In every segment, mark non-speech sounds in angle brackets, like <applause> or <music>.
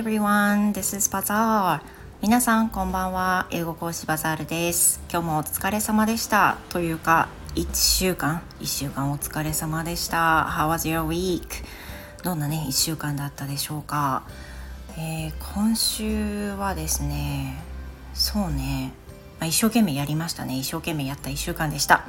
everyone, this is Bazaar. 皆さんこんばんは。英語講師バザールです。今日もお疲れ様でした。というか、1週間、1週間お疲れ様でした。How was your week? どんなね、1週間だったでしょうか。えー、今週はですね、そうね、まあ、一生懸命やりましたね。一生懸命やった1週間でした。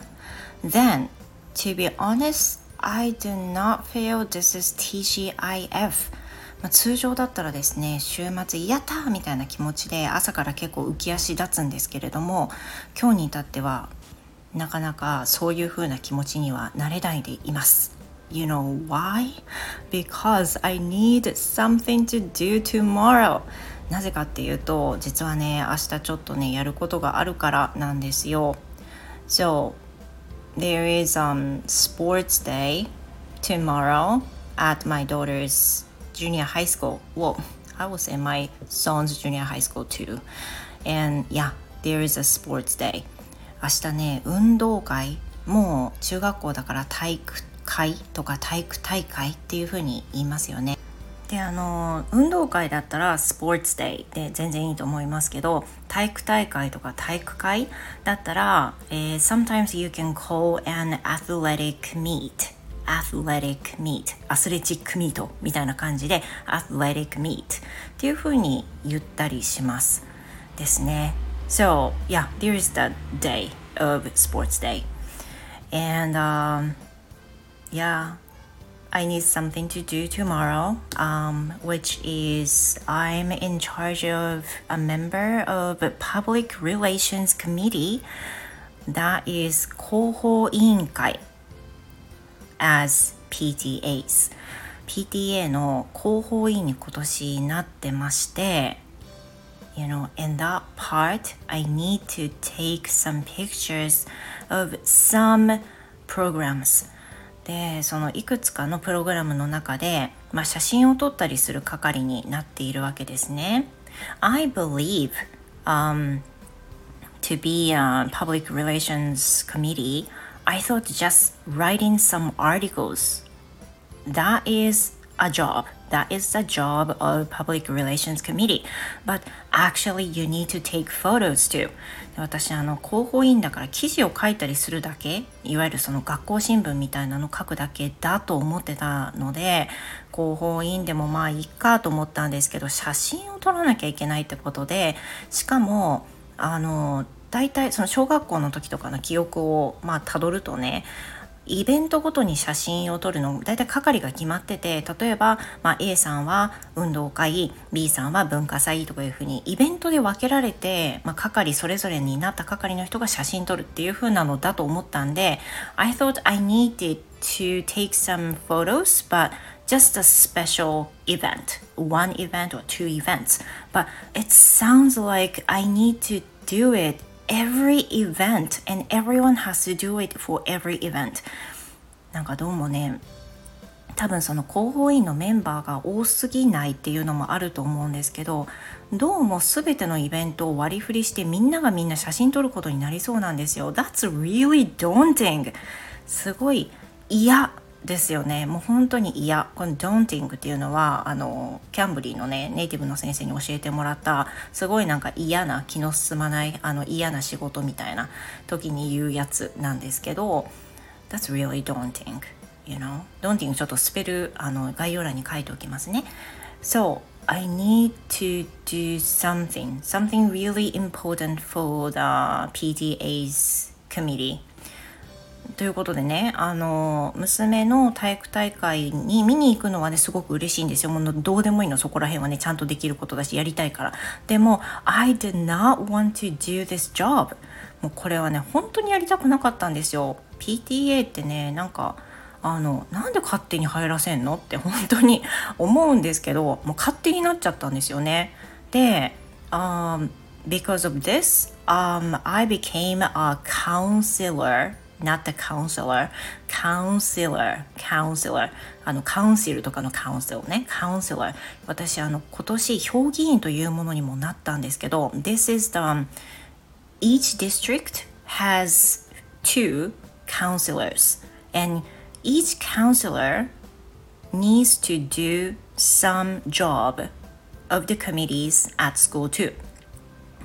Then, to be honest, I do not feel this is TGIF まあ、通常だったらですね週末やったみたいな気持ちで朝から結構浮き足立つんですけれども今日に至ってはなかなかそういう風な気持ちにはなれないでいます。You know why? Because I need something to do tomorrow. なぜかっていうと実はね明日ちょっとねやることがあるからなんですよ。So there is um sports day tomorrow at my daughter's junior high school. Well, I was in my son's junior high school too. And yeah, there is a sports day. 明日ね、運動会、もう中学校だから体育会とか体育大会っていう風に言いますよね。であの運動会だったらスポーツデーで全然いいと思いますけど体育大会とか体育会だったら、えー、sometimes you can call an athletic meet athletic meet アスレチックミートみたいな感じで athletic meet っていう風に言ったりしますですね So yeah there is the day of sports day and um, yeah I need something to do tomorrow, um, which is I'm in charge of a member of a public relations committee that is 広報委員会 as PTAs PTA の広報委員に今年なってまして You know, in that part, I need to take some pictures of some programs. で、そのいくつかのプログラムの中で、まあ、写真を撮ったりする係になっているわけですね。I believe、um, to be a public relations committee I thought just writing some articles. That is a job. That is the job of public relations committee. But actually you need to take photos too. 私あの広報委員だから記事を書いたりするだけいわゆるその学校新聞みたいなの書くだけだと思ってたので広報委員でもまあいいかと思ったんですけど写真を撮らなきゃいけないってことでしかもあの大体その小学校の時とかの記憶をまあ辿るとねイベントごとに写真を撮るの大体係が決まってて例えば、まあ、A さんは運動会 B さんは文化祭とかいうふうにイベントで分けられて、まあ、係それぞれになった係の人が写真撮るっていうふうなのだと思ったんで I thought I needed to take some photos but just a special event. One event or two events. But it sounds like I need to do it every event and everyone has to do it for every event. なんかどうもね多分その広報員のメンバーが多すぎないっていうのもあると思うんですけどどうも全てのイベントを割り振りしてみんながみんな写真撮ることになりそうなんですよ。That's really daunting すごい嫌。ですよねもう本当に嫌この daunting っていうのはあのキャンブリーのねネイティブの先生に教えてもらったすごいなんか嫌な気の進まないあの嫌な仕事みたいな時に言うやつなんですけど That's really daunting you know daunting ちょっとスペルあの概要欄に書いておきますね So I need to do something something really important for the PTA's committee ということでねあの娘の体育大会に見に行くのはねすごく嬉しいんですよ。もうどうでもいいの。そこら辺はねちゃんとできることだしやりたいから。でも I did not want to do this job もうこれはね本当にやりたくなかったんですよ。PTA ってねなんかあのなんで勝手に入らせんの？って本当に <laughs> 思うんですけどもう勝手になっちゃったんですよね。で、um, because of this、um, I became a counselor not the counselor counselor counselor あのカウンシルとかのカウンセルね counselor 私あの今年評議員というものにもなったんですけど this is the、um, each district has two counselors and each counselor needs to do some job of the committees at school too.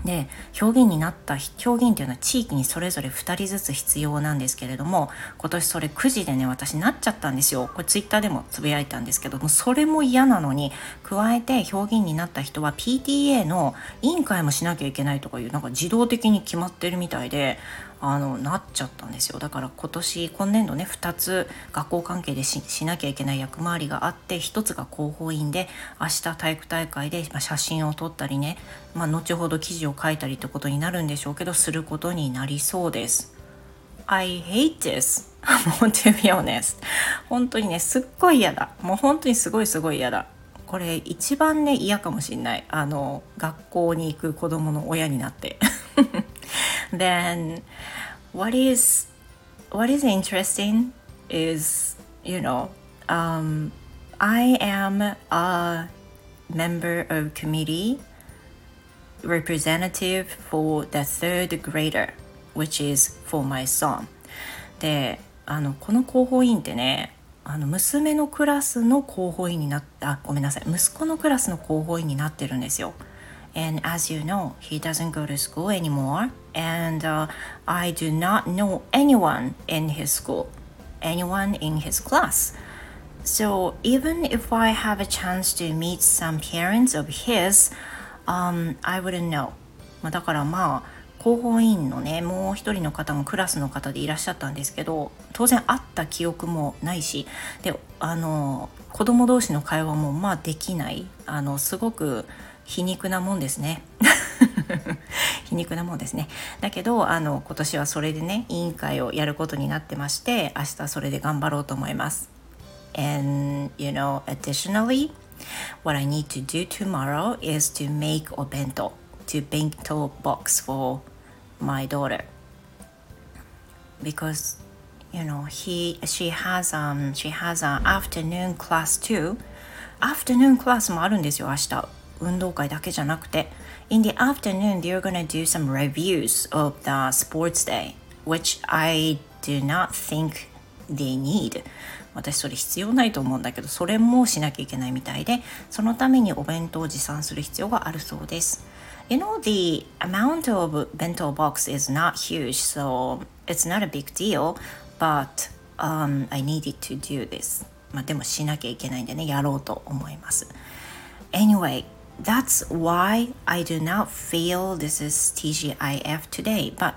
で表現になった表現っていうのは地域にそれぞれ2人ずつ必要なんですけれども今年それ9時でね私なっちゃったんですよ。これツイッターでもつぶやいたんですけどもそれも嫌なのに加えて表現になった人は PTA の委員会もしなきゃいけないとかいうなんか自動的に決まってるみたいであのなっちゃったんですよ。だから今年今年度ね2つ学校関係でしなきゃいけない役回りがあって1つが広報員で明日体育大会で、まあ、写真を撮ったりね、まあ、後ほど記事を書いたりってことになるんでしょうけどすることになりそうです。I hate this. <laughs> もう to be honest 本当にねすっごい嫌だ。もう本当にすごいすごい嫌だ。これ一番ね嫌かもしんない。あの学校に行く子供の親になって。<laughs> then what is what is interesting is you know um, I am a member of committee representative for the third grader which is for my son であのこの広報委員ってねあの娘のクラスの広報員になったごめんなさい息子のクラスの広報員になってるんですよ。And as you know, he doesn't go to school anymore, and uh, I do not know anyone in his school, anyone in his class. So even if I have a chance to meet some parents of his, um, I wouldn't know. まあだからまあ広報委員のねもう一人の方もクラスの方でいらっしゃったんですけど当然会った記憶もないしであの子供同士の会話もまあできないあのすごく皮肉なもんですね皮肉なもんですねだけどあの今年はそれでね委員会をやることになってまして明日それで頑張ろうと思います And you know additionally what I need to do tomorrow is to make a bento to bento box for my daughter because you know he she has um she has an afternoon class too afternoon class もあるんですよ明日運動会だけじゃなくて In the afternoon they're gonna do some reviews of the sports day which I do not think they need 私それ必要ないと思うんだけどそれもしなきゃいけないみたいでそのためにお弁当を持参する必要があるそうです You know the amount of bento box is not huge so it's not a big deal but、um, I needed to do this まあでもしなきゃいけないんでねやろうと思います Anyway That's why I do not feel this is TGIF today. But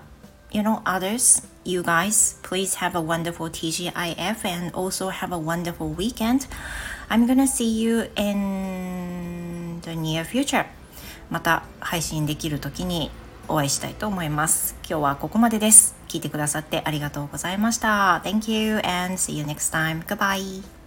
you know, others, you guys, please have a wonderful TGIF and also have a wonderful weekend. I'm gonna see you in the near future. また配信できる時にお会いしたいと思います。今日はここまでです。聞いてくださってありがとうございました。Thank you and see you next time. Goodbye.